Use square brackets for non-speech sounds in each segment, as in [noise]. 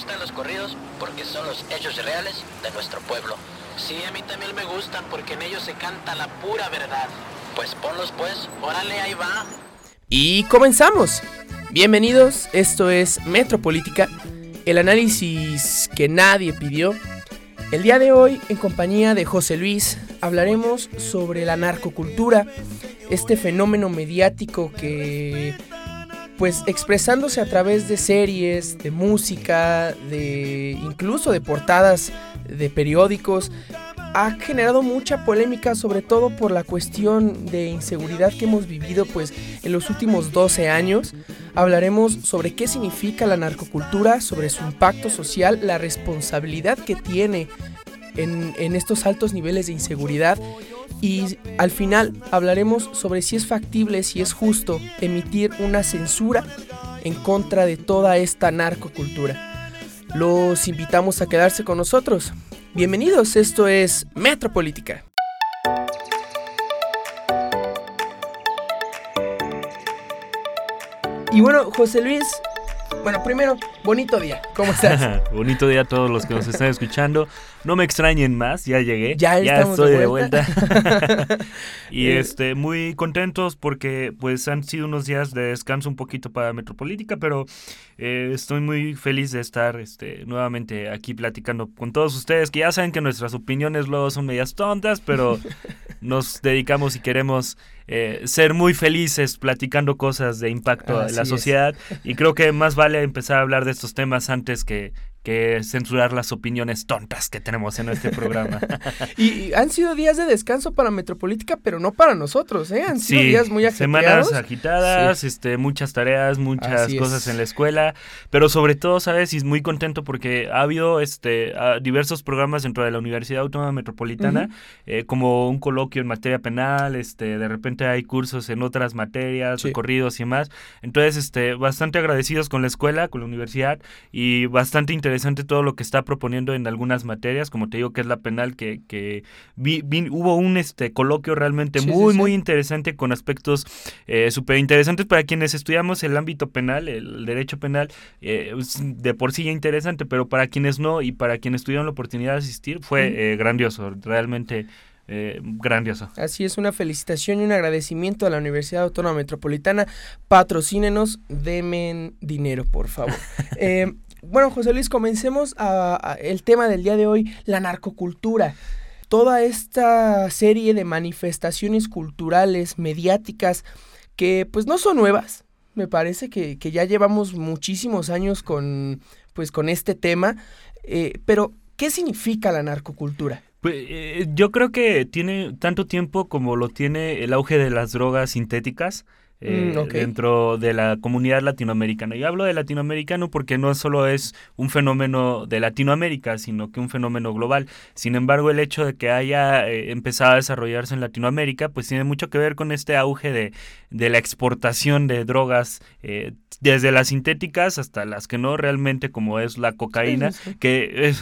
gustan los corridos porque son los hechos reales de nuestro pueblo. Sí, a mí también me gustan porque en ellos se canta la pura verdad. Pues ponlos pues, órale, ahí va. Y comenzamos. Bienvenidos, esto es Metropolítica, el análisis que nadie pidió. El día de hoy, en compañía de José Luis, hablaremos sobre la narcocultura, este fenómeno mediático que pues expresándose a través de series, de música, de incluso de portadas de periódicos, ha generado mucha polémica, sobre todo por la cuestión de inseguridad que hemos vivido pues en los últimos 12 años. Hablaremos sobre qué significa la narcocultura, sobre su impacto social, la responsabilidad que tiene en, en estos altos niveles de inseguridad y al final hablaremos sobre si es factible, si es justo emitir una censura en contra de toda esta narcocultura. Los invitamos a quedarse con nosotros. Bienvenidos, esto es Metropolítica. Y bueno, José Luis, bueno, primero, bonito día. ¿Cómo estás? [laughs] bonito día a todos los que nos están escuchando. No me extrañen más, ya llegué. Ya, estoy de vuelta. [laughs] y eh, este, muy contentos porque pues han sido unos días de descanso un poquito para Metropolítica, pero eh, estoy muy feliz de estar este, nuevamente aquí platicando con todos ustedes, que ya saben que nuestras opiniones luego son medias tontas, pero [laughs] nos dedicamos y queremos eh, ser muy felices platicando cosas de impacto en la sociedad. Y creo que más vale empezar a hablar de estos temas antes que, que censurar las opiniones tontas que tenemos en este programa. [laughs] y, han sido días de descanso para Metropolítica, pero no para nosotros, ¿eh? Han sido días muy agitados. Semanas agitadas, este, muchas tareas, muchas cosas en la escuela, pero sobre todo, ¿sabes? Y muy contento porque ha habido este, diversos programas dentro de la Universidad Autónoma Metropolitana, eh, como un coloquio en materia penal, este, de repente hay cursos en otras materias, recorridos y más. Entonces, este, bastante agradecidos con la escuela, con la universidad y bastante interesantes interesante todo lo que está proponiendo en algunas materias, como te digo que es la penal, que, que hubo un este coloquio realmente muy, muy interesante con aspectos eh, súper interesantes para quienes estudiamos el ámbito penal, el derecho penal, eh, de por sí ya interesante, pero para quienes no y para quienes tuvieron la oportunidad de asistir fue eh, grandioso, realmente. grandioso. Así es, una felicitación y un agradecimiento a la Universidad Autónoma Metropolitana. Patrocínenos, demen dinero, por favor. [laughs] bueno, José Luis, comencemos el tema del día de hoy, la narcocultura. Toda esta serie de manifestaciones culturales, mediáticas, que pues no son nuevas. Me parece que, ya llevamos muchísimos años con, pues, con este tema. Eh, pero, ¿qué significa la narcocultura? Pues, eh, yo creo que tiene tanto tiempo como lo tiene el auge de las drogas sintéticas. Mm, eh, dentro de la comunidad latinoamericana. Y hablo de latinoamericano porque no solo es un fenómeno de Latinoamérica, sino que un fenómeno global. Sin embargo, el hecho de que haya eh, empezado a desarrollarse en Latinoamérica, pues tiene mucho que ver con este auge de, de la exportación de drogas, eh, desde las sintéticas hasta las que no realmente, como es la cocaína, que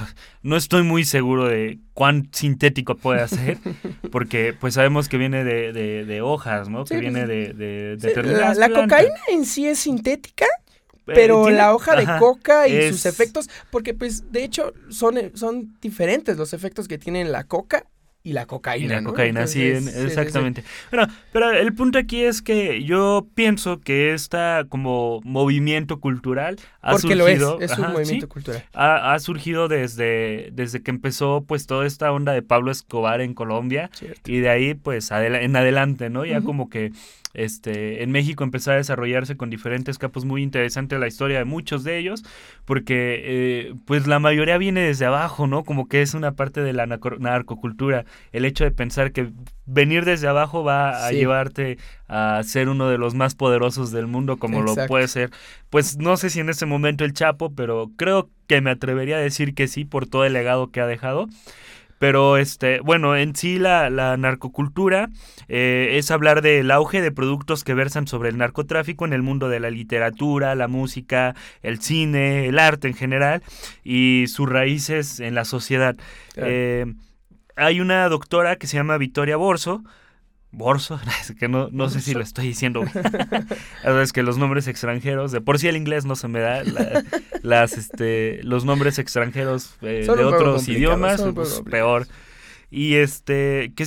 no estoy muy seguro de cuán sintético puede ser, [laughs] porque pues sabemos que viene de, de, hojas, ¿no? que viene de, de, La, cocaína en sí es sintética, eh, pero la hoja de coca y sus efectos, porque pues de hecho son, son diferentes los efectos que tiene la coca y la cocaína. Y la cocaína, sí, exactamente. Bueno, pero el punto aquí es que yo pienso que esta como movimiento cultural ha Porque surgido. Lo es, es un movimiento cultural. Ha, surgido desde, desde que empezó pues toda esta onda de Pablo Escobar en Colombia. Y de ahí pues en adelante, ¿no? Ya como que este, en México empezó a desarrollarse con diferentes capos muy interesantes la historia de muchos de ellos, porque eh, pues la mayoría viene desde abajo, ¿no? Como que es una parte de la narcocultura, el hecho de pensar que venir desde abajo va a llevarte a ser uno de los más poderosos del mundo, como lo puede ser, pues no sé si en ese momento el Chapo, pero creo que me atrevería a decir que sí por todo el legado que ha dejado. Pero, este, bueno, en sí la, la narcocultura eh, es hablar del auge de productos que versan sobre el narcotráfico en el mundo de la literatura, la música, el cine, el arte en general y sus raíces en la sociedad. Eh, hay una doctora que se llama Victoria Borso, Borso, [laughs] es que no, no sé si lo estoy diciendo [laughs] [laughs] es que los nombres extranjeros, de por sí el inglés no se me da, las, este, los nombres extranjeros eh, de otros idiomas, pues, peor. Y este, que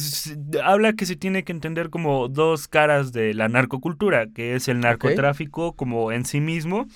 habla que se tiene que entender como dos caras de la narcocultura, que es el narcotráfico como en sí mismo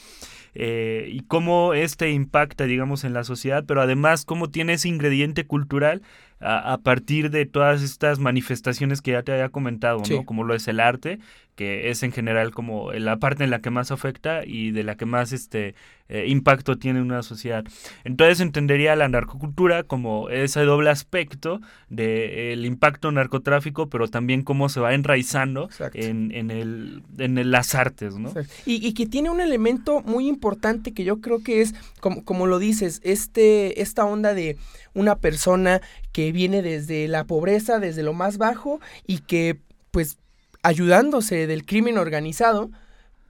eh, y cómo este impacta, digamos, en la sociedad, pero además cómo tiene ese ingrediente cultural a, partir de todas estas manifestaciones que ya te había comentado, ¿no? Como lo es el arte, que es en general como la parte en la que más afecta y de la que más este eh, impacto tiene una sociedad. Entonces entendería la narcocultura como ese doble aspecto del impacto narcotráfico, pero también cómo se va enraizando en, en, el, en las artes, ¿no? Y, y, que tiene un elemento muy importante que yo creo que es, como, como lo dices, este, esta onda de una persona que viene desde la pobreza, desde lo más bajo y que pues ayudándose del crimen organizado,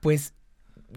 pues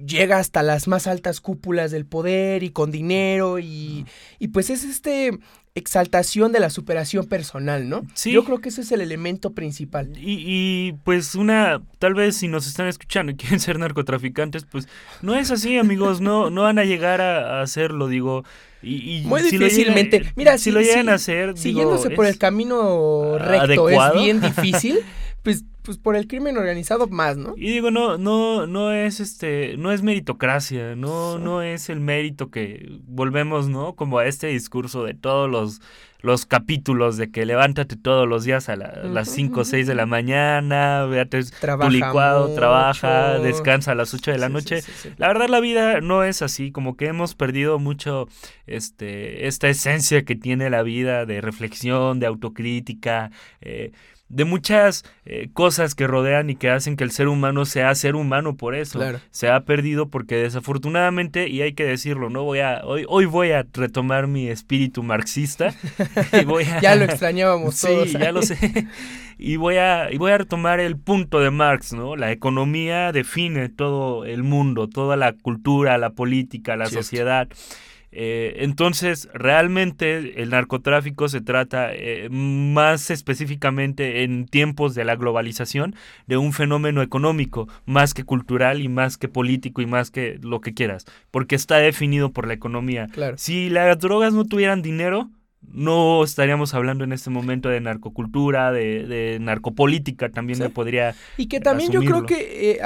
llega hasta las más altas cúpulas del poder y con dinero y, y pues es este exaltación de la superación personal, ¿no? Sí. Yo creo que ese es el elemento principal. Y, y, pues una, tal vez si nos están escuchando y [laughs] quieren ser narcotraficantes, pues no es así, amigos, no, no van a llegar a, hacerlo, digo. Y, Muy difícilmente. Mira, si, lo llegan a hacer, siguiéndose por el camino recto es bien [laughs] difícil. Pues pues por el crimen organizado más, ¿no? Y digo, no, no, no es este, no es meritocracia, no, no es el mérito que volvemos, ¿no? Como a este discurso de todos los, los capítulos de que levántate todos los días a, las 5 o 6 de la mañana, véate tu licuado, trabaja, descansa a las 8 de la noche. la verdad la vida no es así, como que hemos perdido mucho este, esta esencia que tiene la vida de reflexión, de autocrítica, eh, de muchas eh, cosas que rodean y que hacen que el ser humano sea ser humano por eso. Se ha perdido porque desafortunadamente, y hay que decirlo, no voy a, hoy, hoy voy a retomar mi espíritu marxista. [laughs] Y voy a, ya lo extrañábamos todos. Sí, ya lo sé. [laughs] Y voy a, y voy a retomar el punto de Marx, ¿no? La economía define todo el mundo, toda la cultura, la política, la sociedad. Eh, entonces, realmente el narcotráfico se trata eh, más específicamente en tiempos de la globalización de un fenómeno económico, más que cultural y más que político y más que lo que quieras, porque está definido por la economía. Si las drogas no tuvieran dinero, no estaríamos hablando en este momento de narcocultura, de, narcopolítica, también me podría. Y que también yo creo que eh,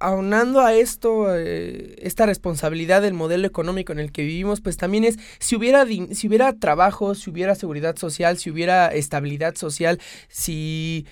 aunando a esto, eh, esta responsabilidad del modelo económico en el que vivimos, pues también es, si hubiera, si hubiera trabajo, si hubiera seguridad social, si hubiera estabilidad social, si,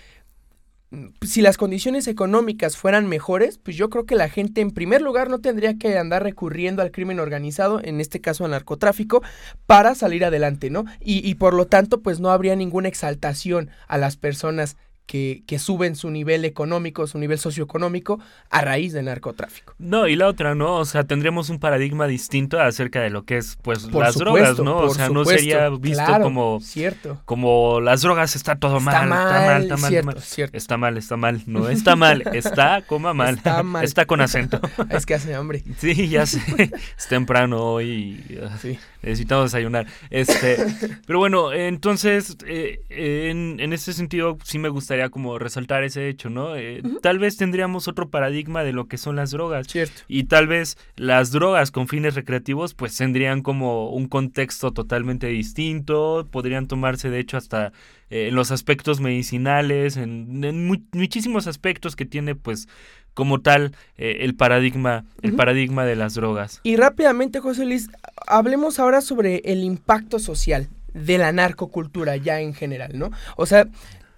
si las condiciones económicas fueran mejores, pues yo creo que la gente en primer lugar no tendría que andar recurriendo al crimen organizado, en este caso al narcotráfico, para salir adelante, ¿no? Y, y por lo tanto, pues no habría ninguna exaltación a las personas que, que, suben su nivel económico, su nivel socioeconómico a raíz del narcotráfico. No, y la otra, ¿no? O sea, tendríamos un paradigma distinto acerca de lo que es, pues, las drogas, ¿no? O sea, no sería visto como... Cierto. Como las drogas está todo mal, está mal, está mal, cierto, Cierto. está mal, está mal, no está mal, está, coma mal, está [laughs] mal. Está con acento. [laughs] es que hace hambre. Sí, ya sé, [laughs] es temprano hoy. Sí necesitamos desayunar. Este, [laughs] pero bueno, entonces, eh, en, en ese sentido, sí me gustaría como resaltar ese hecho, ¿no? Eh, tal vez tendríamos otro paradigma de lo que son las drogas. Cierto. Y tal vez las drogas con fines recreativos, pues tendrían como un contexto totalmente distinto, podrían tomarse, de hecho, hasta eh, en los aspectos medicinales, en, en muchísimos aspectos que tiene, pues, como tal eh, el paradigma el paradigma de las drogas. Y rápidamente, José Luis, hablemos ahora sobre el impacto social de la narcocultura ya en general, ¿no? O sea,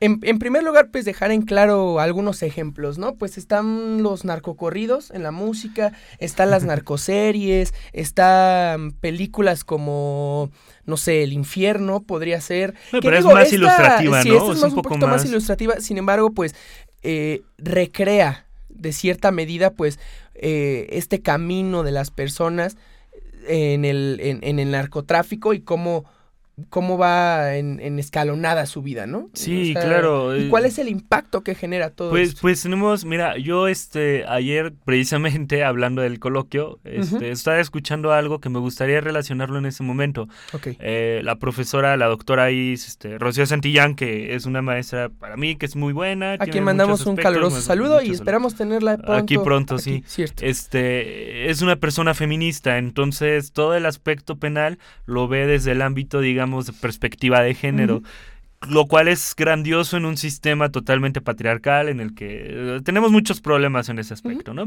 en, en, primer lugar, pues dejar en claro algunos ejemplos, ¿no? Pues están los narcocorridos en la música, están las [laughs] narcoseries, están películas como, no sé, El Infierno podría ser. pero es más ilustrativa, ¿no? es, un, poquito más... ilustrativa, sin embargo, pues eh, recrea de cierta medida, pues, eh, este camino de las personas en el, en, el narcotráfico y cómo cómo va en, escalonada su vida, ¿no? Sí, claro. ¿Y cuál es el impacto que genera todo pues, Pues tenemos, mira, yo este ayer precisamente [laughs] hablando del coloquio, este, estaba escuchando algo que me gustaría relacionarlo en ese momento. Okay. Eh, la profesora, la doctora Is, este, Rocío Santillán, que es una maestra para mí que es muy buena. A quien mandamos un caluroso saludo y esperamos tenerla pronto. Aquí pronto, sí. Cierto. Este, es una persona feminista, entonces todo el aspecto penal lo ve desde el ámbito, digamos, de perspectiva de género. Lo cual es grandioso en un sistema totalmente patriarcal en el que eh, tenemos muchos problemas en ese aspecto, ¿no?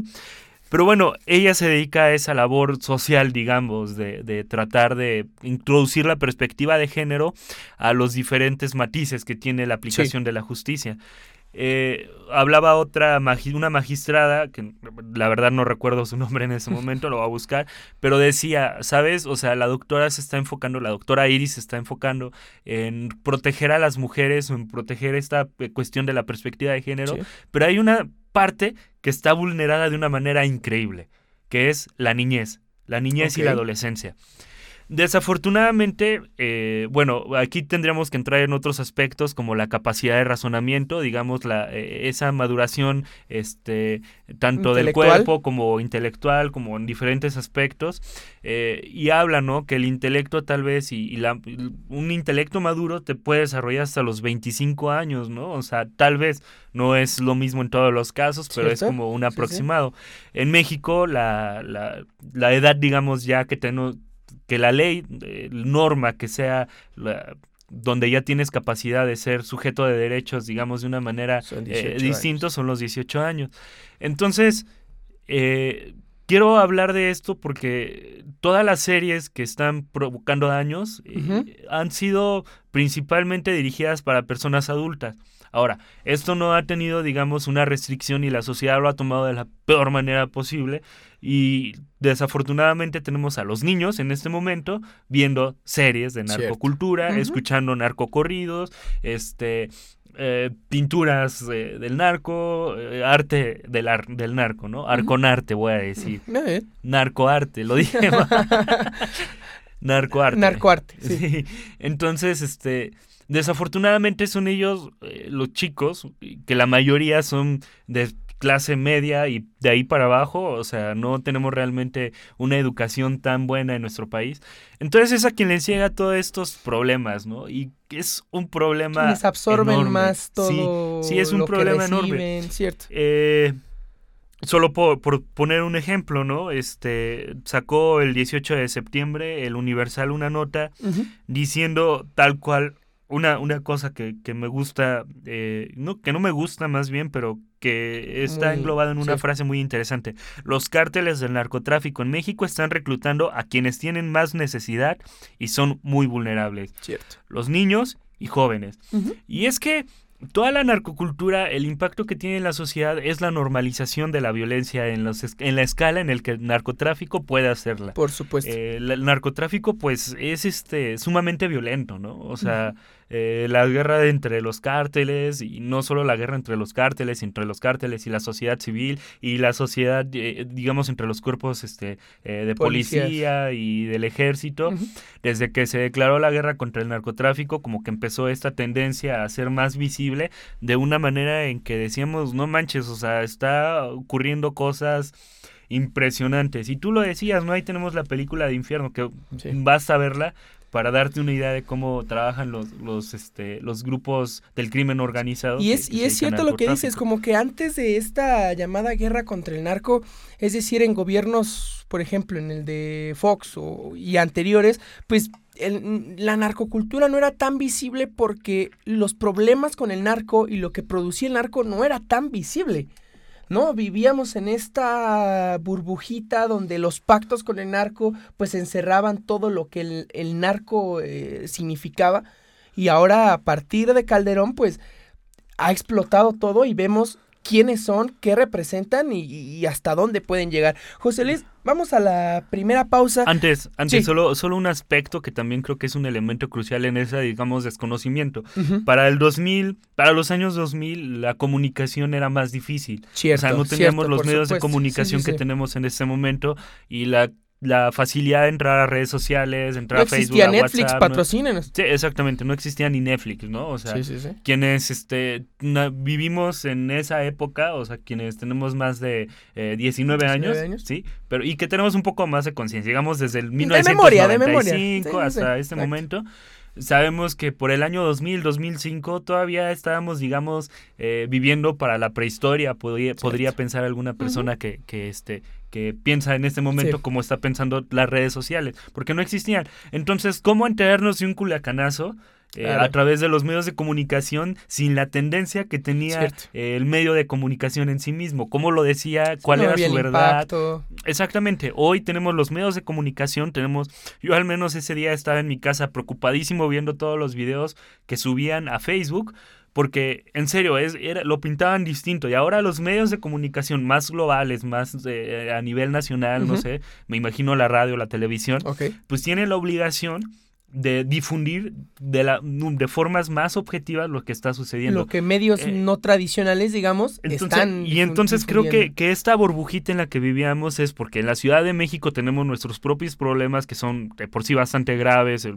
Pero bueno, ella se dedica a esa labor social, digamos, de, de, tratar de introducir la perspectiva de género a los diferentes matices que tiene la aplicación de la justicia. Eh, hablaba otra, una magistrada, que la verdad no recuerdo su [laughs] nombre en ese momento, lo voy a buscar, pero decía, ¿sabes? O sea, la doctora se está enfocando, la doctora Iris se está enfocando en proteger a las mujeres, en proteger esta eh, cuestión de la perspectiva de género, pero hay una parte que está vulnerada de una manera increíble, que es la niñez, la niñez y la adolescencia. Desafortunadamente, eh, bueno, aquí tendríamos que entrar en otros aspectos como la capacidad de razonamiento, digamos, la, eh, esa maduración este, tanto del cuerpo como intelectual, como en diferentes aspectos, eh, y habla, ¿no? Que el intelecto tal vez y, la, un intelecto maduro te puede desarrollar hasta los 25 años, ¿no? O sea, tal vez no es lo mismo en todos los casos, pero es como un aproximado. En México, la, la, la edad, digamos, ya que tenemos que la ley eh, norma que sea donde ya tienes capacidad de ser sujeto de derechos, digamos, de una manera eh, distinta, son los 18 años. Entonces, eh, quiero hablar de esto porque todas las series que están provocando daños han sido principalmente dirigidas para personas adultas. Ahora, esto no ha tenido, digamos, una restricción y la sociedad lo ha tomado de la peor manera posible y desafortunadamente tenemos a los niños en este momento viendo series de narcocultura, escuchando narcocorridos, este, eh, pinturas del narco, eh, arte del, del narco, ¿no? Arconarte, voy a decir. [laughs] Narcoarte, lo dije. [laughs] Narcoarte. Narcoarte, sí. [laughs] Entonces, este, Desafortunadamente son ellos, eh, los chicos, que la mayoría son de clase media y de ahí para abajo, o sea, no tenemos realmente una educación tan buena en nuestro país. Entonces es a quien les llega todos estos problemas, ¿no? Y es un problema... Les absorben más todo. Sí, sí, es un problema enorme. Cierto. Eh, Solo por, poner un ejemplo, ¿no? Este sacó el 18 de septiembre el Universal una nota diciendo tal cual una, una cosa que, que me gusta, eh, no, que no me gusta más bien, pero que está englobado en una frase muy interesante. Los cárteles del narcotráfico en México están reclutando a quienes tienen más necesidad y son muy vulnerables. Cierto. Los niños y jóvenes. Y es que toda la narcocultura, el impacto que tiene en la sociedad es la normalización de la violencia en, los, en la escala en el que el narcotráfico puede hacerla. Por supuesto. Eh, el, narcotráfico, pues, es este sumamente violento, ¿no? O sea, eh, la guerra entre los cárteles, y no solo la guerra entre los cárteles, entre los cárteles y la sociedad civil, y la sociedad, eh, digamos, entre los cuerpos este, eh, de policía y del ejército, desde que se declaró la guerra contra el narcotráfico, como que empezó esta tendencia a ser más visible de una manera en que decíamos, no manches, o sea, está ocurriendo cosas impresionantes. Y tú lo decías, ¿no? Ahí tenemos la película de Infierno, que vas a verla, para darte una idea de cómo trabajan los, los, este, los grupos del crimen organizado. Y es, y es cierto lo que dices, como que antes de esta llamada guerra contra el narco, es decir, en gobiernos, por ejemplo, en el de Fox o, y anteriores, pues la narcocultura no era tan visible porque los problemas con el narco y lo que producía el narco no era tan visible. ¿No? Vivíamos en esta burbujita donde los pactos con el narco pues encerraban todo lo que el, narco eh, significaba y ahora a partir de Calderón pues ha explotado todo y vemos quiénes son, qué representan y, hasta dónde pueden llegar. José Luis, vamos a la primera pausa. Antes, antes solo, solo un aspecto que también creo que es un elemento crucial en ese, digamos, desconocimiento. Para el 2000, para los años 2000, la comunicación era más difícil. Cierto, o sea, no teníamos los medios de comunicación que tenemos en este momento y la la facilidad de entrar a redes sociales, entrar no a Facebook, existía a Netflix, WhatsApp, ¿no? patrocínenos. Sí, exactamente, no existía ni Netflix, ¿no? O sea, Sí, sí, sí. quienes este, na- vivimos en esa época, o sea, quienes tenemos más de eh, 19 años, 19 años. sí, pero y que tenemos un poco más de conciencia, digamos desde el memoria, de memoria. 1995 sí, sí, hasta este exacto. momento. Sabemos que por el año 2000, 2005 todavía estábamos, digamos, eh, viviendo para la prehistoria. Podría, podría pensar alguna persona que, que, este, que piensa en este momento Sí. como está pensando las redes sociales, porque no existían. Entonces, ¿cómo enterarnos de un culiacanazo? eh, Claro. a través de los medios de comunicación sin la tendencia que tenía eh, el medio de comunicación en sí mismo, cómo lo decía, cuál No era su verdad, impacto. Exactamente, hoy tenemos los medios de comunicación, tenemos, yo al menos ese día estaba en mi casa preocupadísimo viendo todos los videos que subían a Facebook, porque en serio, es, era, lo pintaban distinto y ahora los medios de comunicación más globales, más eh, a nivel nacional, no sé, me imagino la radio, la televisión, Ok. pues tienen la obligación de difundir de, la, de formas más objetivas lo que está sucediendo. Lo que medios Eh, no tradicionales, digamos, Entonces- están. y entonces creo que, que esta burbujita en la que vivíamos es porque en la Ciudad de México tenemos nuestros propios problemas que son de por sí bastante graves,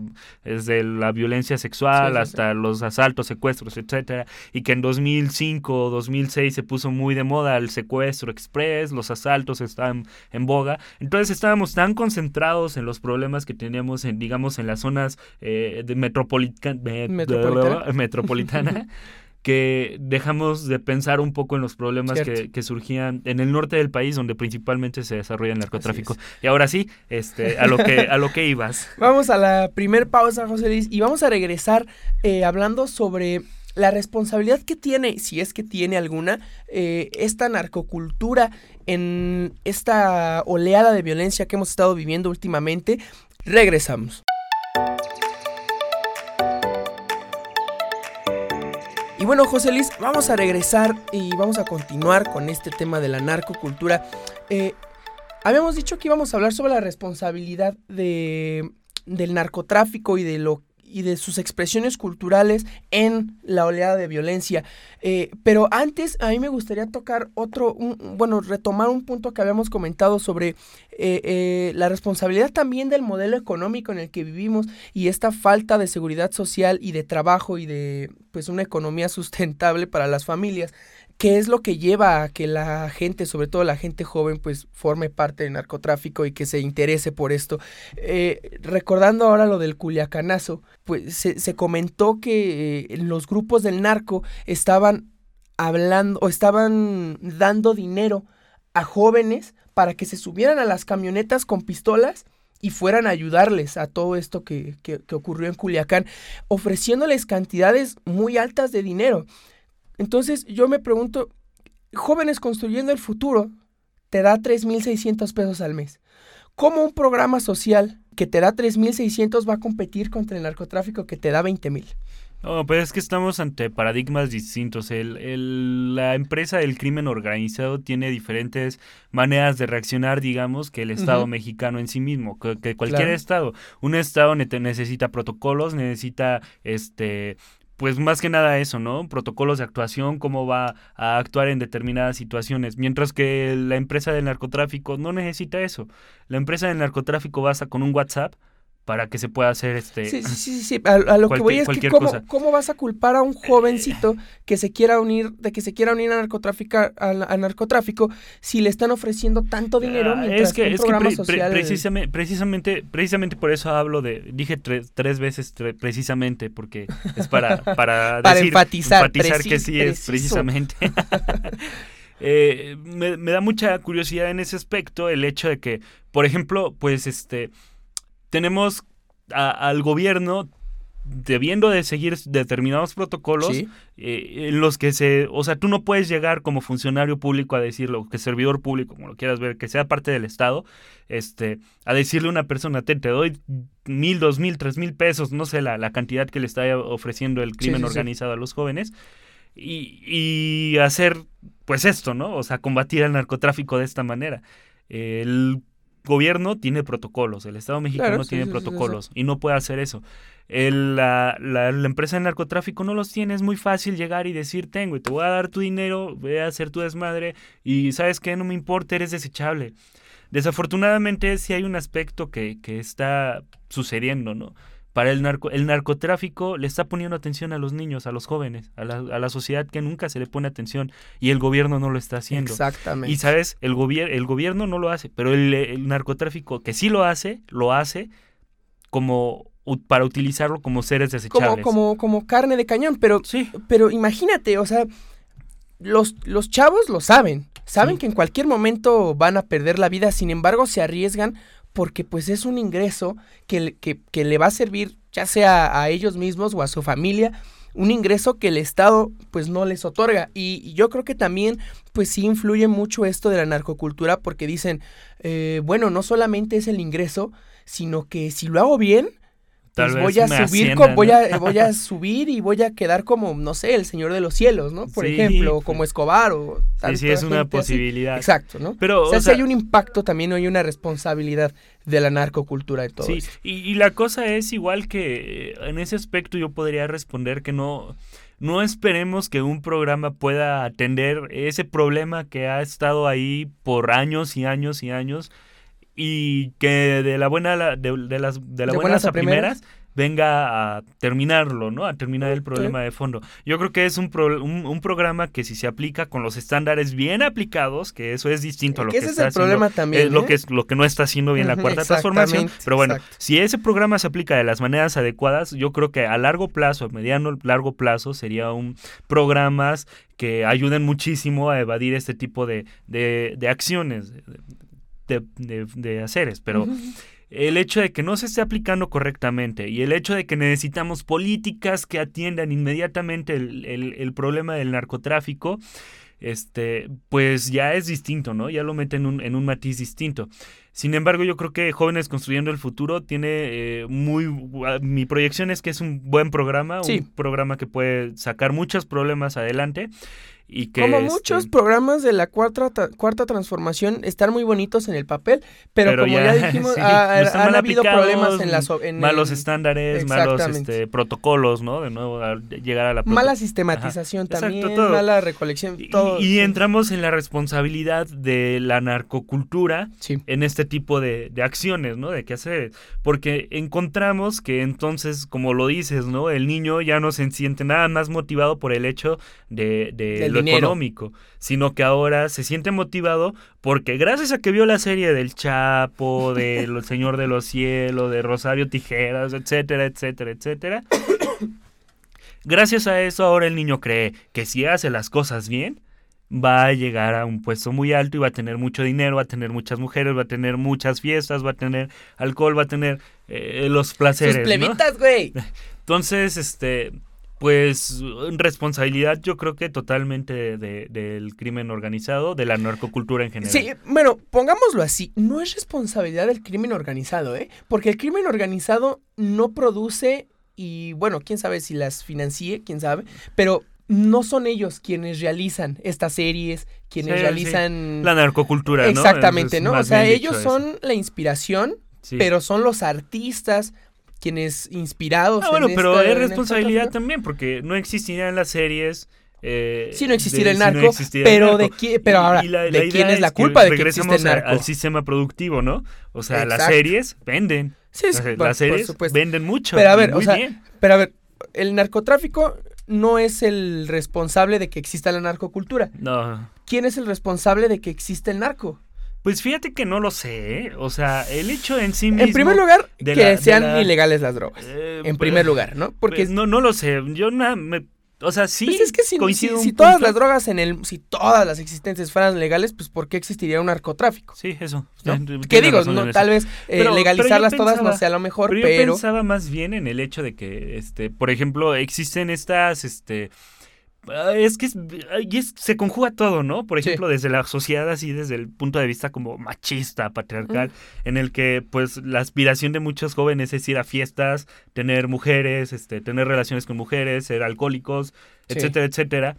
desde la violencia sexual Sí, sí, sí. hasta los asaltos, secuestros, etcétera, y que en 2005 o 2006 se puso muy de moda el secuestro express, los asaltos estaban en boga, entonces estábamos tan concentrados en los problemas que teníamos en digamos en las zonas eh, de metropolita- me- Metropolitana. metropolitana [laughs] que dejamos de pensar un poco en los problemas que, surgían en el norte del país, donde principalmente se desarrolla el narcotráfico. Y ahora sí, este, a lo que, a lo que ibas. [laughs] Vamos a la primer pausa, José Luis, y vamos a regresar eh, hablando sobre la responsabilidad que tiene, si es que tiene alguna, eh, esta narcocultura en esta oleada de violencia que hemos estado viviendo últimamente. Regresamos. Y bueno, José Luis, vamos a regresar y vamos a continuar con este tema de la narcocultura. Eh, habíamos dicho que íbamos a hablar sobre la responsabilidad de, del narcotráfico y de lo y de sus expresiones culturales en la oleada de violencia. Eh, pero antes a mí me gustaría tocar otro, un- bueno, retomar un punto que habíamos comentado sobre eh, eh, la responsabilidad también del modelo económico en el que vivimos y esta falta de seguridad social y de trabajo y de pues una economía [laughs] sustentable para las familias. ¿Qué es lo que lleva a que la gente, sobre todo la gente joven, pues forme parte del narcotráfico y que se interese por esto? Eh, recordando ahora lo del culiacanazo, pues se, comentó que eh, los grupos del narco estaban hablando o estaban dando dinero a jóvenes para que se subieran a las camionetas con pistolas y fueran a ayudarles a todo esto que- que ocurrió en Culiacán, ofreciéndoles cantidades muy altas de dinero. Entonces yo me pregunto, jóvenes construyendo el futuro te da 3.600 pesos al mes. ¿Cómo un programa social que te da 3.600 va a competir contra el narcotráfico que te da 20.000? No, pues es que estamos ante paradigmas distintos. El, el- la empresa del crimen organizado tiene diferentes maneras de reaccionar, digamos, que el Estado mexicano en sí mismo, que, que cualquier Claro. Estado. Un Estado ne- necesita protocolos, necesita, este, pues más que nada eso, ¿no? Protocolos de actuación, cómo va a actuar en determinadas situaciones. Mientras que la empresa del narcotráfico no necesita eso. La empresa del narcotráfico basta con un WhatsApp para que se pueda hacer este... Sí, sí, sí, sí. A, a lo que voy es que ¿cómo, cómo vas a culpar a un jovencito que se quiera unir, de que se quiera unir a narcotráfico, al, al narcotráfico si le están ofreciendo tanto dinero Ah, mientras es que, un es que programa pre- pre- social... precisamente, precisamente, precisamente por eso hablo de, dije tres, tres veces tre- precisamente, porque es para, [laughs] para, Para decir, enfatizar, que sí es precisamente. [laughs] [laughs] Eh, me, me da mucha curiosidad en ese aspecto el hecho de que, por ejemplo, pues este, tenemos a- al gobierno debiendo de seguir determinados protocolos Sí. eh, en los que se, o sea, tú no puedes llegar como funcionario público a decirlo, que servidor público, como lo quieras ver, que sea parte del Estado, este, a decirle a una persona, te, te doy mil, dos mil, tres mil pesos, no sé, la, la cantidad que le está ofreciendo el crimen sí, sí. organizado a los jóvenes, y, y hacer, pues esto, ¿no? O sea, combatir el narcotráfico de esta manera. El gobierno tiene protocolos, el Estado mexicano Claro, sí, tiene sí, sí, protocolos y no puede hacer eso. El- la, la- la empresa de narcotráfico no los tiene, es muy fácil llegar y decir, tengo, y te voy a dar tu dinero, voy a hacer tu desmadre, y sabes que no me importa, eres desechable. desafortunadamente sí hay un aspecto que, que está sucediendo, ¿no? Para el, narco, el narcotráfico le está poniendo atención a los niños, a los jóvenes, a la, a la, sociedad que nunca se le pone atención y el gobierno no lo está haciendo. Exactamente. Y sabes, el, gobier el gobierno no lo hace, pero el, el, narcotráfico que sí lo hace, lo hace como para utilizarlo como seres desechables. Como, como, como carne de cañón, pero, sí. pero imagínate, o sea, los, los chavos lo saben, saben sí. que en cualquier momento van a perder la vida, sin embargo se arriesgan porque pues es un ingreso que, que, que, le va a servir ya sea a ellos mismos o a su familia, un ingreso que el Estado pues no les otorga. Y, y yo creo que también pues sí influye mucho esto de la narcocultura porque dicen, eh, bueno, no solamente es el ingreso, sino que si lo hago bien, pues voy a subir, voy, a, voy a [laughs] subir y voy a quedar como, no sé, el Señor de los Cielos, ¿no? Por Sí, ejemplo, o pues. como Escobar o Sí, sí, tanta es una así. posibilidad. Exacto, ¿no? Pero, o sea, o sí sea- hay un impacto también, hay una responsabilidad de la narcocultura y todo Sí, y, y la cosa es igual que eh, en ese aspecto yo podría responder que no, no esperemos que un programa pueda atender ese problema que ha estado ahí por años y años y años y que de la buena de, de las de la De buenas buenas a primeras. primeras venga a terminarlo, ¿no? A terminar el problema de fondo. Yo creo que es un, pro- un, un programa que si se aplica con los estándares bien aplicados, que eso es distinto a lo Que ese es está el problema también, es lo ¿eh? que es lo que no está haciendo bien la cuarta transformación, pero bueno, exacto. si ese programa se aplica de las maneras adecuadas, yo creo que a largo plazo, a mediano largo plazo, sería un programas que ayuden muchísimo a evadir este tipo de, de, de acciones, de, de, de haceres. Pero el hecho de que no se esté aplicando correctamente y el hecho de que necesitamos políticas que atiendan inmediatamente el, el- el problema del narcotráfico, este, pues ya es distinto, ¿no? Ya lo mete en un, en un matiz distinto. Sin embargo, yo creo que Jóvenes Construyendo el Futuro tiene eh, muy... Mi proyección es que es un buen programa, Sí. un programa que puede sacar muchos problemas adelante y que... Como este, muchos programas de la cuarta, tra- cuarta transformación están muy bonitos en el papel, pero, Pero como ya, ya, [laughs] dijimos, sí, ha- no han habido problemas en las en malos estándares, malos este, protocolos, ¿no? De nuevo, al llegar a la mala sistematización Ajá, exacto, también, todo. mala recolección, Y- todo. y, sí. entramos en la responsabilidad de la narcocultura Sí. en este tipo de, de acciones, ¿no? De qué hacer. Porque encontramos que entonces, como lo dices, ¿no? El niño ya no se siente nada más motivado por el hecho de, de lo dinero. económico, sino que ahora se siente motivado porque gracias a que vio la serie del Chapo, del [laughs] Señor de los Cielos, de Rosario Tijeras, etcétera, etcétera, etcétera. Gracias a eso ahora el niño cree que si hace las cosas bien, va a llegar a un puesto muy alto y va a tener mucho dinero, va a tener muchas mujeres, va a tener muchas fiestas, va a tener alcohol, va a tener eh, los placeres. Sus plebitas, güey. [laughs] Entonces, este, pues responsabilidad yo creo que totalmente de- del crimen organizado, de la narcocultura en general. Sí, bueno, pongámoslo así, no es responsabilidad del crimen organizado, ¿eh? Porque el crimen organizado no produce y bueno, quién sabe si las financie, quién sabe, pero no son ellos quienes realizan estas series, quienes Sí, sí. realizan La narcocultura, ¿no? Exactamente, ¿no? O sea, ellos eso. son la inspiración, Sí. pero son los artistas quienes inspirados Ah, bueno, en pero esta- es esta responsabilidad también, porque no existirían las series. Eh, Si no existiera de- el si no narco, existiera el pero narco. de pero ahora, ¿de idea quién es la culpa de que existe el narco? al sistema productivo, ¿no? O sea, las series venden. Sí, sí, las, por- las por series venden mucho. Pero a y ver, muy o sea, bien. Pero a ver, el narcotráfico no es el responsable de que exista la narcocultura. No. ¿Quién es el responsable de que exista el narco? Pues fíjate que no lo sé, ¿eh? O sea, el hecho en sí mismo... En primer lugar, que la- sean la- ilegales las drogas. eh, En pues, primer lugar, ¿no? Porque pues, no, no lo sé. Yo nada... me- o sea, sí pues es que si, todas punto. las drogas en el, si todas las existentes fueran legales, pues ¿por qué existiría un narcotráfico? Sí, eso. ¿Qué digo? No, tal vez eh, Pero- pero legalizarlas todas no sea lo mejor, Pero, pero, yo pensaba más bien en el hecho de que, este, por ejemplo, existen estas, este, es que es- y es- se conjuga todo, ¿no? Por Sí. ejemplo, desde la sociedad así, desde el punto de vista como machista, patriarcal, en el que, pues, la aspiración de muchos jóvenes es ir a fiestas, tener mujeres, este, tener relaciones con mujeres, ser alcohólicos, Sí. etcétera, etcétera.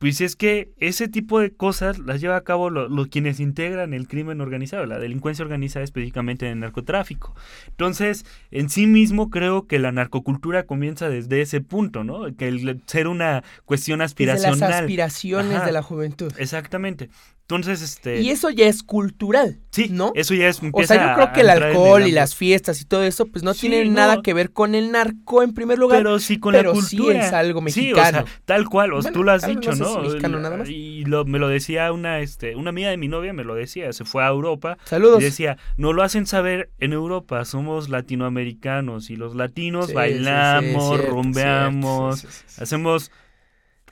Pues es que ese tipo de cosas las lleva a cabo lo, lo- quienes integran el crimen organizado, la delincuencia organizada específicamente en el narcotráfico. Entonces, en sí mismo creo que la narcocultura comienza desde ese punto, ¿no? Que el ser una cuestión desde las aspiracional. aspiraciones Ajá. de la juventud. Exactamente. Entonces, este... Y eso ya es cultural, sí, ¿no? Eso ya es... O sea, yo creo que el alcohol y las fiestas y todo eso, pues no tienen nada que ver con el narco en primer lugar. Pero sí con la cultura. sí es algo mexicano. Sí, o sea, tal cual, o tú lo has dicho, no, ¿no? mexicano nada más. Y lo, me lo decía una, este, una amiga de mi novia, me lo decía, se fue a Europa. Saludos. Y decía, no lo hacen saber en Europa, somos latinoamericanos y los latinos bailamos, rumbeamos, hacemos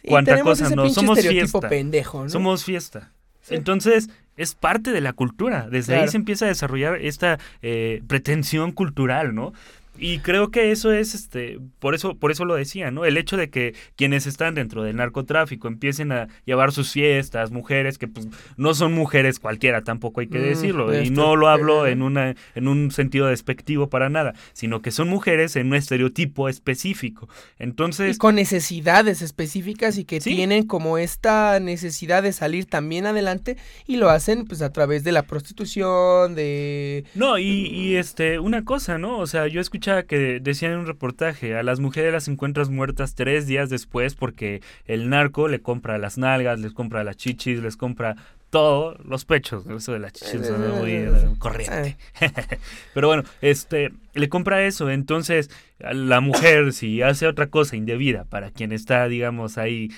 cuánta cosa, no, somos fiesta. Pendejo, ¿no? Somos fiesta. Entonces, es parte de la cultura. Desde ahí se empieza a desarrollar esta eh, pretensión cultural, ¿no? Y creo que eso es, este, por eso, por eso lo decía, ¿no? El hecho de que quienes están dentro del narcotráfico empiecen a llevar sus fiestas, mujeres que pues no son mujeres cualquiera, tampoco hay que mm, decirlo, y no lo hablo en una, en un sentido despectivo para nada, sino que son mujeres en un estereotipo específico. Entonces. Y con necesidades específicas y que tienen como esta necesidad de salir también adelante y lo hacen pues a través de la prostitución, de. No, y, y este, una cosa, ¿no? O sea, yo escuché que decían en un reportaje, a las mujeres las encuentras muertas tres días después porque el narco le compra las nalgas, les compra las chichis, les compra todo, los pechos, eso de las chichis es muy corriente. [laughs] Pero bueno, este, le compra eso, entonces la mujer si hace otra cosa indebida para quien está, digamos, ahí,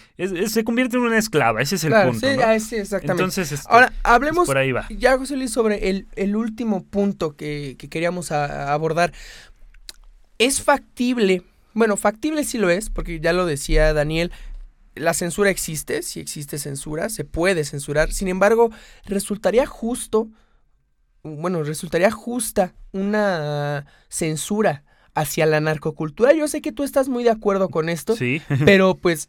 se convierte en una esclava, ese es el punto. Sí, ah, sí, exactamente. Entonces, este, Ahora, hablemos por ahí va. ya, José Luis, sobre el, el último punto que, que queríamos abordar, es factible, bueno, factible sí lo es, porque ya lo decía Daniel, la censura existe, si existe censura, se puede censurar, sin embargo, resultaría justo, bueno, resultaría justa una censura hacia la narcocultura. Yo sé que tú estás muy de acuerdo con esto, sí. [laughs] pero pues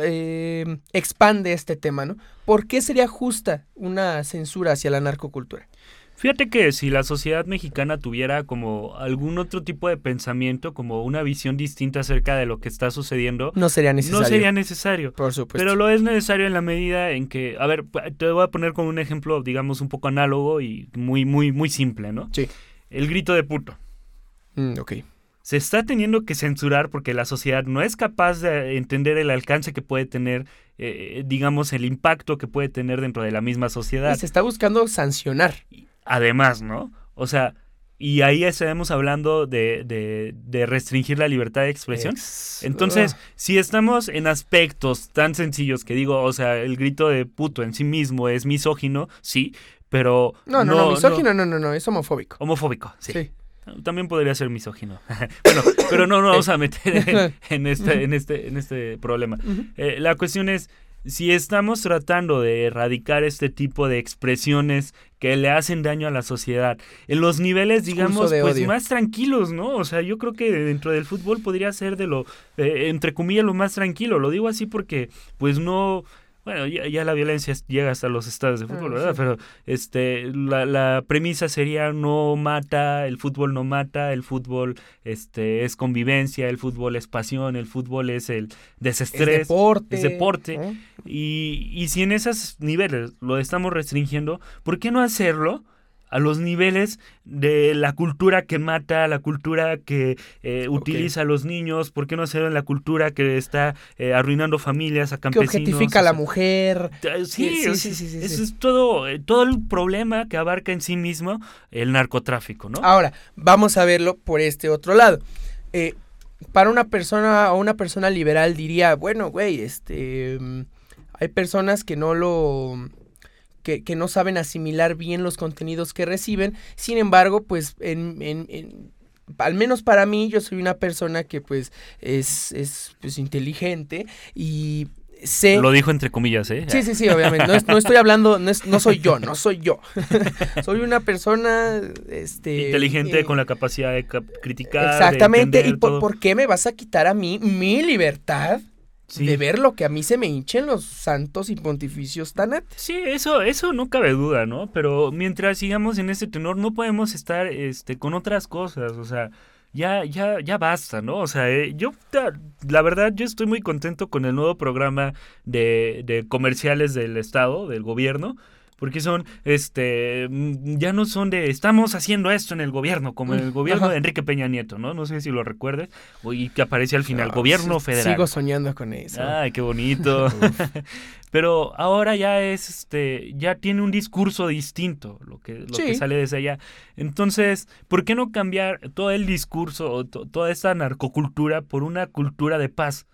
eh, expande este tema, ¿no? ¿Por qué sería justa una censura hacia la narcocultura? Fíjate que si la sociedad mexicana tuviera como algún otro tipo de pensamiento, como una visión distinta acerca de lo que está sucediendo, no sería necesario. No sería necesario. Por supuesto. Pero lo es necesario en la medida en que, a ver, te voy a poner como un ejemplo, digamos, un poco análogo y muy, muy, muy simple, ¿no? Sí. El grito de puto. Mm, ok. Se está teniendo que censurar porque la sociedad no es capaz de entender el alcance que puede tener eh, digamos, el impacto que puede tener dentro de la misma sociedad. Y se está buscando sancionar además, ¿no? O sea, y ahí estaremos hablando de, de, restringir la libertad de expresión. Entonces, si estamos en aspectos tan sencillos que digo, o sea, el grito de puto en sí mismo es misógino, sí, pero... No, no, no, misógino no, no, no, es homofóbico. Homofóbico, sí. También podría ser misógino. [laughs] bueno, pero no nos vamos a meter [laughs] en, este, en, este, en este problema. Eh, la cuestión es, si estamos tratando de erradicar este tipo de expresiones que le hacen daño a la sociedad, en los niveles, digamos, pues más tranquilos, ¿no? O sea, yo creo que dentro del fútbol podría ser de lo, eh, entre comillas, lo más tranquilo. Lo digo así porque, pues no bueno, ya, la violencia llega hasta los estados de ah, fútbol, ¿verdad? Pero este, la, la, premisa sería no mata, el fútbol no mata, el fútbol este, es convivencia, el fútbol es pasión, el fútbol es el desestrés. Es deporte. Es deporte. Y, y si en esos niveles lo estamos restringiendo, ¿por qué no hacerlo? A los niveles de la cultura que mata, la cultura que eh, utiliza a los niños, ¿por qué no hacerlo en la cultura que está eh, arruinando familias a campesinos? Que objetifica a la mujer. Sí, sí, sí, sí, Eso es todo, eh, todo el problema que abarca en sí mismo el narcotráfico, ¿no? Ahora, vamos a verlo por este otro lado. para una persona o una persona liberal diría, bueno, güey, este... Mm, hay personas que no lo que, no saben asimilar bien los contenidos que reciben. Sin embargo, pues en, al menos para mí, yo soy una persona que pues es, es pues, inteligente y sé... Lo dijo entre comillas, ¿eh? Sí, sí, sí, obviamente. No, estoy hablando, no, no, soy yo, no soy yo. [laughs] soy una persona... Este, Inteligente, con la capacidad de criticar. Exactamente. ¿Y por, por, qué me vas a quitar a mí mi libertad? De ver lo que a mí se me hinchen los santos y pontificios tanates. Sí, eso, eso no cabe duda, ¿no? Pero mientras sigamos en este tenor, no podemos estar este, con otras cosas, o sea, ya, ya, ya basta, ¿no? O sea, eh, yo, la verdad, yo estoy muy contento con el nuevo programa de, de comerciales del Estado, del gobierno, porque son, este, mm, ya no son de, estamos haciendo esto en el gobierno, como en el gobierno de Enrique Peña Nieto, ¿no? No sé si lo recuerdes, y que aparece al final, gobierno federal. Sigo soñando con eso. Ay, qué bonito. [laughs] [laughs] Pero ahora ya es, este, ya tiene un discurso distinto lo que, lo que sale desde allá. Entonces, ¿por qué no cambiar todo el discurso, toda esta narcocultura por una cultura de paz?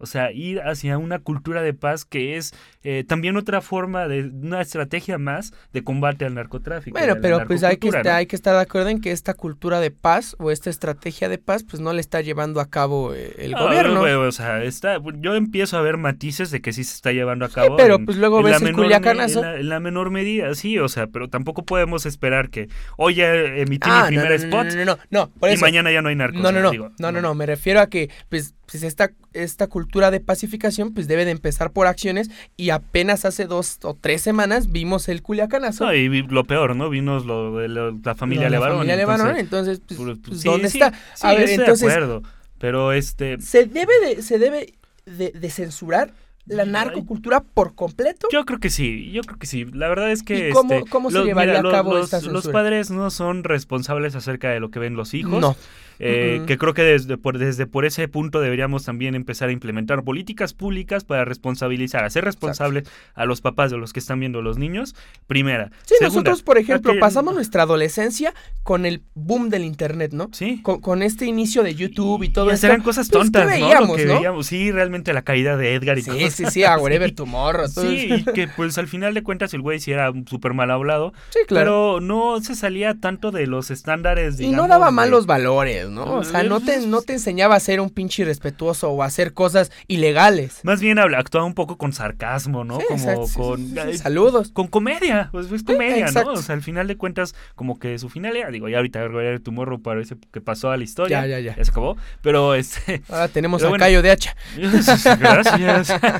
O sea, ir hacia una cultura de paz que es eh, también otra forma de una estrategia más de combate al narcotráfico. Bueno, pero pues hay que, hay que estar de acuerdo en que esta cultura de paz o esta estrategia de paz pues no le está llevando a cabo eh, el gobierno. o sea, está, yo empiezo a ver matices de que sí se está llevando a cabo. pero pues luego ves el Culiacanazo. En la, menor medida, sí, o sea, pero tampoco podemos esperar que hoy ya emití mi ah, primer spot no, no, no, por y mañana ya no hay narcos. No, no, no, no, no, no, me refiero a que pues pues esta, esta cultura de pacificación pues debe de empezar por acciones y apenas hace dos o tres semanas vimos el culiacanazo. No, y lo peor, ¿no? Vimos lo de la familia La familia Levarón, entonces, pues, pues, pues ¿dónde está? a ver, entonces, de acuerdo, pero este... Se debe de, se debe de, censurar la narcocultura por completo? Yo creo que sí, yo creo que sí. La verdad es que... cómo, este, cómo se llevaría a cabo los, esta censura? Los padres no son responsables acerca de lo que ven los hijos. No. Eh, que creo que desde por, desde por ese punto deberíamos también empezar a implementar políticas públicas para responsabilizar, hacer responsables a los papás de los que están viendo los niños. Primera. Sí, nosotros, por ejemplo, pasamos nuestra adolescencia con el boom del Internet, ¿no? Sí. Con, este inicio de YouTube y todo y esto. eran cosas pues, tontas, ¿no? que Veíamos. Sí, realmente la caída de Edgar y sí, Sí, sí, sí, a [laughs] Whatever Tomorrow. Sí, y que pues al final de cuentas el güey sí era súper mal hablado. Sí, claro. Pero no se salía tanto de los estándares, digamos, Y no daba malos valores, ¿no? O sea, no te no te enseñaba a ser un pinche irrespetuoso o a hacer cosas ilegales. Más bien actuaba un poco con sarcasmo, ¿no? como con... saludos. Con comedia, pues es comedia, ¿no? O sea, al final de cuentas, como que su final era, digo, ya ahorita ver tu morro parece que pasó a la historia. Ya, ya, ya. Ya se acabó. Pero este... Ahora tenemos a Cayo de Hacha. [laughs] Gracias. [laughs]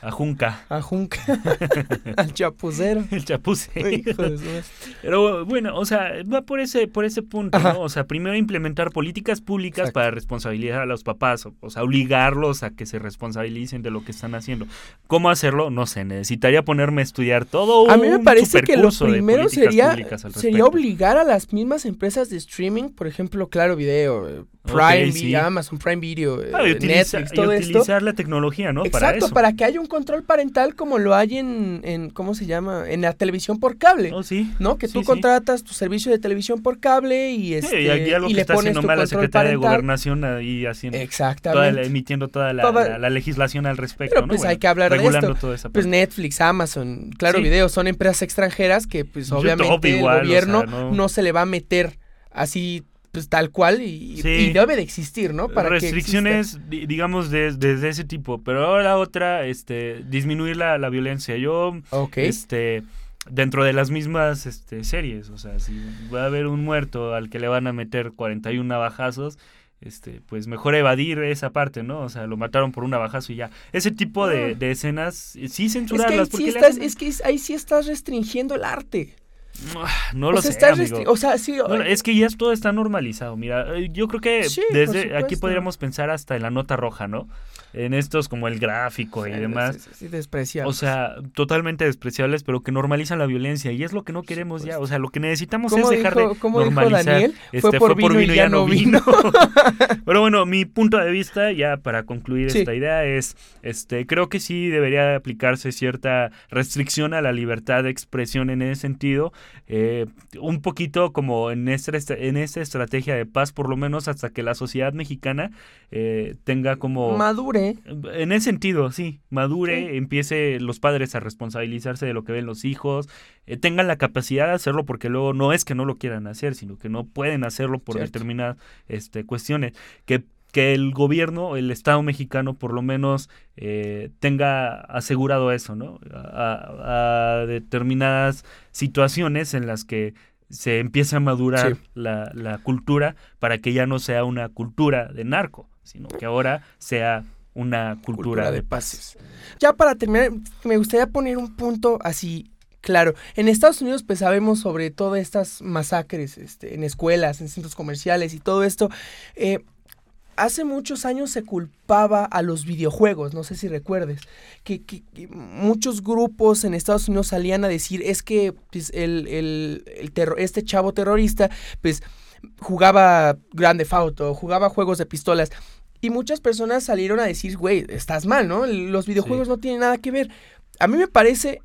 A Junca. A Junca. [laughs] Al chapucero. El chapucero. Pero bueno, o sea, va por ese, por ese punto, ¿no? O sea, primero implementar políticas públicas para responsabilizar a los papás, o, sea, obligarlos a que se responsabilicen de lo que están haciendo. ¿Cómo hacerlo? No sé, necesitaría ponerme a estudiar todo. A mí me parece que lo primero sería, sería obligar a las mismas empresas de streaming, por ejemplo, Claro Video, Prime, Amazon Prime Video, ah, eh, Netflix, todo y utilizar la tecnología, ¿no? Exacto, para, que haya un control parental como lo hay en, en, ¿cómo se llama? En la televisión por cable. Oh, sí. ¿No? Que tú contratas tu servicio de televisión por cable y este y, aquí algo que le está pones haciendo la Secretaría de Gobernación ahí haciendo Exactamente. emitiendo toda la, legislación al respecto, Pero, pues hay que hablar de esto. pues Netflix, Amazon, Claro Video son empresas extranjeras que pues obviamente el gobierno no se le va a meter así pues tal cual y, debe de existir, ¿no? Para Restricciones, digamos, desde ese tipo. Pero ahora la otra, este, disminuir la, violencia. Yo, este, dentro de las mismas este, series, o sea, si va a haber un muerto al que le van a meter 41 navajazos, este, pues mejor evadir esa parte, ¿no? O sea, lo mataron por un navajazo y ya. Ese tipo de, ah. escenas, sí censurarlas. Es que, es que ahí sí estás restringiendo el arte. No lo sé, O sea, sí. es que ya todo está normalizado. Mira, eh, yo creo que desde aquí podríamos pensar hasta en la nota roja, ¿no? en estos como el gráfico y demás. Sí, despreciables. O sea, totalmente despreciables, pero que normalizan la violencia y es lo que no queremos ya. O sea, lo que necesitamos es dejar de normalizar. Daniel? fue, este, por, vino y ya no vino. [laughs] pero bueno, mi punto de vista ya para concluir esta idea es, este, creo que sí debería aplicarse cierta restricción a la libertad de expresión en ese sentido, eh, un poquito como en esta, en esta estrategia de paz, por lo menos hasta que la sociedad mexicana eh, tenga como madure en ese sentido, sí, madure, empiece los padres a responsabilizarse de lo que ven los hijos, eh, tengan la capacidad de hacerlo porque luego no es que no lo quieran hacer, sino que no pueden hacerlo por determinadas este, cuestiones. Que que el gobierno, el Estado mexicano, por lo menos eh, tenga asegurado eso, ¿no? A, determinadas situaciones en las que se empieza a madurar la, la, cultura para que ya no sea una cultura de narco, sino que ahora sea una cultura, de, paces. Ya para terminar, me gustaría poner un punto así claro. En Estados Unidos pues sabemos sobre todas estas masacres este, en escuelas, en centros comerciales y todo esto. Eh, hace muchos años se culpaba a los videojuegos, no sé si recuerdes, que, muchos grupos en Estados Unidos salían a decir, es que pues, el, el, este chavo terrorista, pues jugaba Grande Auto, jugaba juegos de pistolas. Y muchas personas salieron a decir, güey, estás mal, ¿no? Los videojuegos no tienen nada que ver. A mí me parece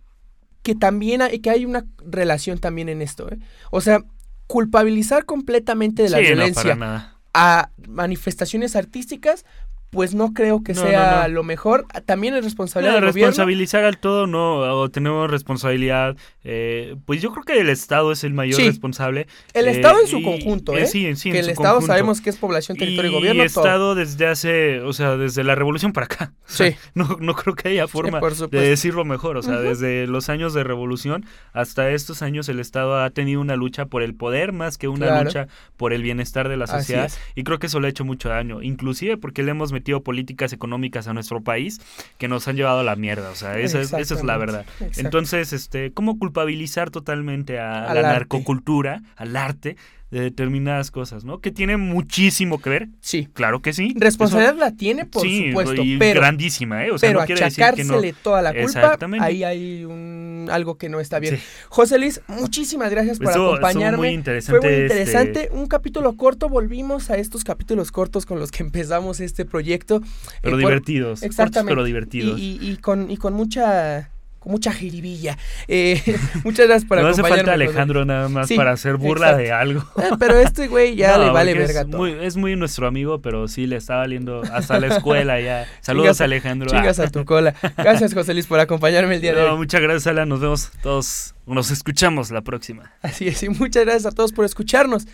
que también hay, que hay una relación también en esto, ¿eh? O sea, culpabilizar completamente de la violencia a manifestaciones artísticas, pues no creo que sea lo mejor. También es responsabilidad del responsabilizar al todo, no, o tenemos responsabilidad. Eh, pues yo creo que el Estado es el mayor responsable. El Estado en su conjunto, ¿eh? Sí, sí, que el Estado sabemos que es población, territorio y, gobierno. Y el Estado desde hace, o sea, desde la revolución para acá. [laughs] sí. no, no creo que haya forma de decirlo mejor. O sea, desde los años de revolución hasta estos años el Estado ha tenido una lucha por el poder más que una lucha por el bienestar de la sociedad. Y creo que eso le ha hecho mucho daño. Inclusive porque le hemos metido políticas económicas a nuestro país que nos han llevado a la mierda, o sea, esa, es, esa es la verdad. Entonces, este, ¿cómo culpabilizar totalmente a la narcocultura, al arte? De determinadas cosas, ¿no? Que tiene muchísimo que ver. Sí. Claro que sí. Responsabilidad la tiene, por supuesto. Y pero, grandísima, ¿eh? O sea, pero no quiere toda la culpa, ahí hay un, algo que no está bien. José Luis, muchísimas gracias por acompañarme. Fue muy interesante. Fue muy interesante. Un capítulo corto, volvimos a estos capítulos cortos con los que empezamos este proyecto. Pero eh, divertidos. exactamente. pero divertidos. y, con, y con mucha con mucha jiribilla. Eh, [laughs] muchas gracias por no acompañarme. No hace falta Alejandro nada más para hacer burla de algo. Eh, pero este güey ya [laughs] le vale verga es Muy, es muy nuestro amigo, pero sí le está valiendo hasta la escuela ya. [laughs] Saludos Alejandro. Chingas a tu cola. Gracias José Luis por acompañarme el día de hoy. Muchas gracias Ala, nos vemos todos, nos escuchamos la próxima. Así es, y muchas gracias a todos por escucharnos.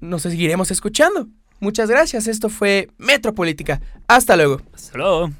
Nos seguiremos escuchando. Muchas gracias, esto fue Metropolítica. Hasta luego. Hasta luego.